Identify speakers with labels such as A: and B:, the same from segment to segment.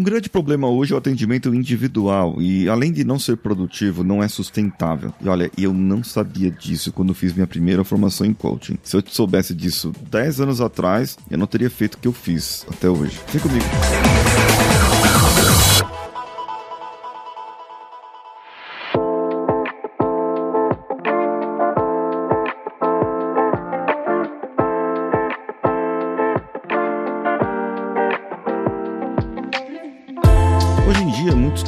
A: Um grande problema hoje é o atendimento individual e, além de não ser produtivo, não é sustentável. E olha, eu não sabia disso quando fiz minha primeira formação em coaching. Se eu soubesse disso 10 anos atrás, eu não teria feito o que eu fiz até hoje. Vem comigo.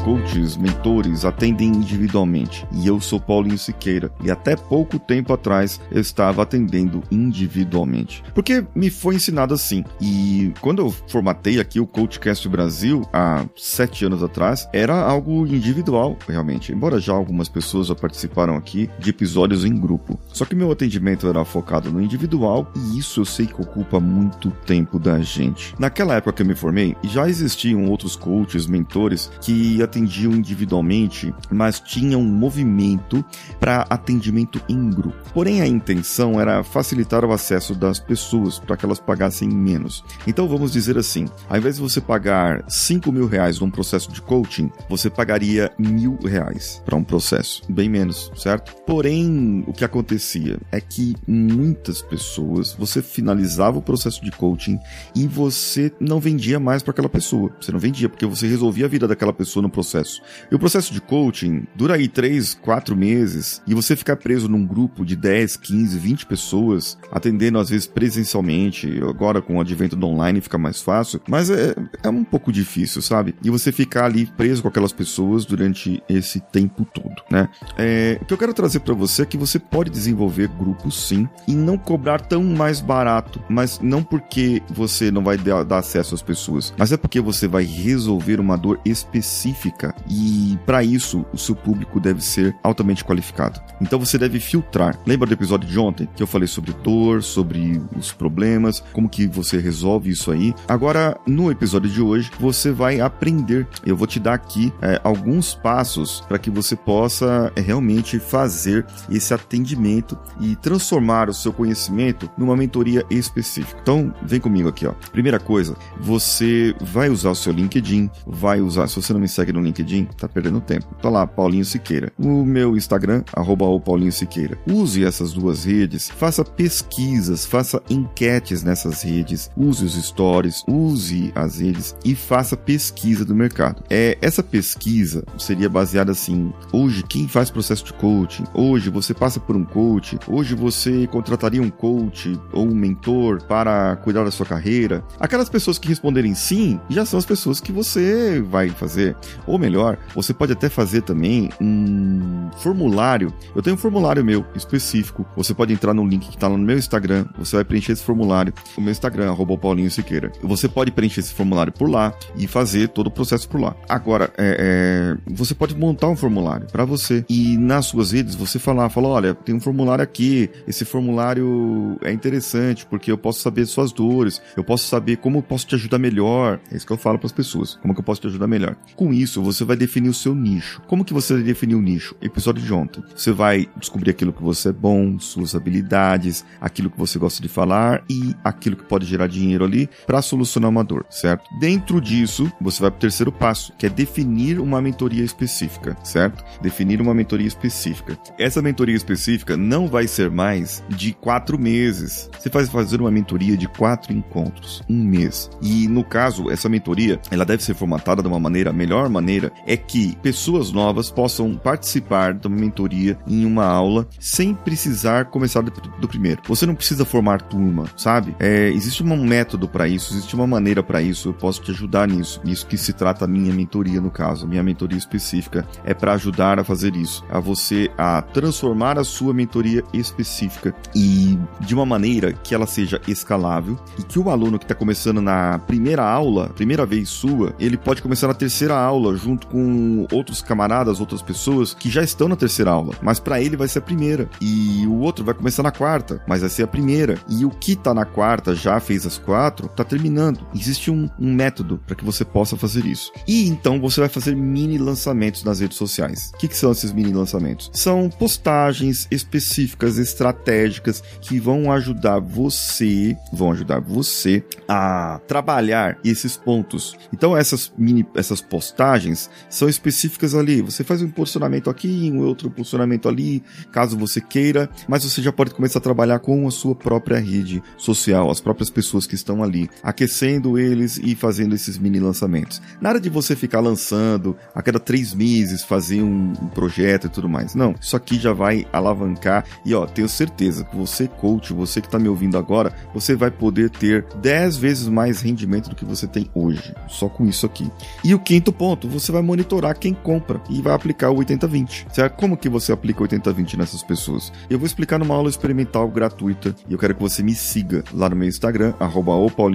A: Coaches, mentores atendem individualmente. E eu sou Paulinho Siqueira. E até pouco tempo atrás eu estava atendendo individualmente. Porque me foi ensinado assim. E quando eu formatei aqui o Coachcast Brasil, há sete anos atrás, era algo individual, realmente. Embora já algumas pessoas já participaram aqui de episódios em grupo. Só que meu atendimento era focado no individual e isso eu sei que ocupa muito tempo da gente. Naquela época que eu me formei, já existiam outros coaches, mentores que atendiam individualmente, mas tinham um movimento para atendimento em grupo. Porém, a intenção era facilitar o acesso das pessoas para que elas pagassem menos. Então, vamos dizer assim: ao invés de você pagar 5 mil reais num processo de coaching, você pagaria mil reais para um processo, bem menos, certo? Porém, o que acontecia é que muitas pessoas você finalizava o processo de coaching e você não vendia mais para aquela pessoa. Você não vendia porque você resolvia a vida daquela pessoa no processo processo. E o processo de coaching dura aí 3, 4 meses e você ficar preso num grupo de 10, 15, 20 pessoas, atendendo às vezes presencialmente, agora com o advento do online fica mais fácil, mas é, é um pouco difícil, sabe? E você ficar ali preso com aquelas pessoas durante esse tempo todo, né? É, o que eu quero trazer para você é que você pode desenvolver grupos sim e não cobrar tão mais barato, mas não porque você não vai dar, dar acesso às pessoas, mas é porque você vai resolver uma dor específica e para isso o seu público deve ser altamente qualificado. Então você deve filtrar. Lembra do episódio de ontem que eu falei sobre dor, sobre os problemas, como que você resolve isso aí? Agora no episódio de hoje você vai aprender. Eu vou te dar aqui é, alguns passos para que você possa é, realmente fazer esse atendimento e transformar o seu conhecimento numa mentoria específica. Então vem comigo aqui, ó. Primeira coisa, você vai usar o seu LinkedIn, vai usar. Se você não me segue no LinkedIn, tá perdendo tempo. Tá lá, Paulinho Siqueira. O meu Instagram, arroba o Paulinho Siqueira. Use essas duas redes, faça pesquisas, faça enquetes nessas redes, use os stories, use as redes e faça pesquisa do mercado. É, essa pesquisa seria baseada assim, hoje quem faz processo de coaching, hoje você passa por um coach, hoje você contrataria um coach ou um mentor para cuidar da sua carreira. Aquelas pessoas que responderem sim, já são as pessoas que você vai fazer. Ou melhor, você pode até fazer também um formulário. Eu tenho um formulário meu específico. Você pode entrar no link que está no meu Instagram. Você vai preencher esse formulário. O meu Instagram, arroba Paulinho Siqueira. Você pode preencher esse formulário por lá e fazer todo o processo por lá. Agora, é, é, você pode montar um formulário para você e nas suas redes você falar, falar, olha, tem um formulário aqui. Esse formulário é interessante porque eu posso saber suas dores. Eu posso saber como eu posso te ajudar melhor. É isso que eu falo para as pessoas. Como que eu posso te ajudar melhor? Com isso, você vai definir o seu nicho. Como que você vai definir o nicho? Episódio de ontem. Você vai descobrir aquilo que você é bom, suas habilidades, aquilo que você gosta de falar e aquilo que pode gerar dinheiro ali para solucionar uma dor, certo? Dentro disso, você vai para o terceiro passo, que é definir uma mentoria específica, certo? Definir uma mentoria específica. Essa mentoria específica não vai ser mais de quatro meses. Você vai fazer uma mentoria de quatro encontros, um mês. E no caso, essa mentoria, ela deve ser formatada de uma maneira, melhor maneira maneira é que pessoas novas possam participar da mentoria em uma aula sem precisar começar do, do primeiro. Você não precisa formar turma, sabe? É, existe um método para isso, existe uma maneira para isso. Eu posso te ajudar nisso. Isso que se trata a minha mentoria no caso, minha mentoria específica é para ajudar a fazer isso, a você a transformar a sua mentoria específica e de uma maneira que ela seja escalável e que o aluno que está começando na primeira aula, primeira vez sua, ele pode começar na terceira aula junto com outros camaradas, outras pessoas que já estão na terceira aula, mas para ele vai ser a primeira. E outro vai começar na quarta, mas vai ser a primeira. E o que tá na quarta já fez as quatro, tá terminando. Existe um, um método para que você possa fazer isso. E então você vai fazer mini lançamentos nas redes sociais. O que, que são esses mini lançamentos? São postagens específicas, estratégicas que vão ajudar você, vão ajudar você a trabalhar esses pontos. Então essas mini, essas postagens são específicas ali. Você faz um posicionamento aqui, um outro posicionamento ali, caso você queira, mas você já pode começar a trabalhar com a sua própria rede social, as próprias pessoas que estão ali, aquecendo eles e fazendo esses mini lançamentos. Nada de você ficar lançando a cada três meses, fazer um, projeto e tudo mais. Não, isso aqui já vai alavancar e ó, tenho certeza que você coach, você que está me ouvindo agora, você vai poder ter 10 vezes mais rendimento do que você tem hoje, só com isso aqui. E o quinto ponto, você vai monitorar quem compra e vai aplicar o 80-20. Certo? Como que você aplica o 80-20 nessas pessoas? Eu vou explicar numa aula experimental gratuita e eu quero que você me siga lá no meu Instagram, arroba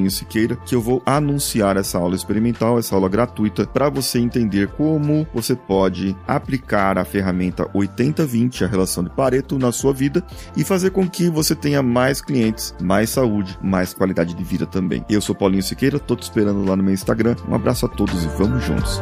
A: Siqueira, que eu vou anunciar essa aula experimental, essa aula gratuita, para você entender como você pode aplicar a ferramenta 80-20, a relação de Pareto, na sua vida e fazer com que você tenha mais clientes, mais saúde, mais qualidade de vida também. Eu sou Paulinho Siqueira, tô te esperando lá no meu Instagram. Um abraço a todos e vamos juntos.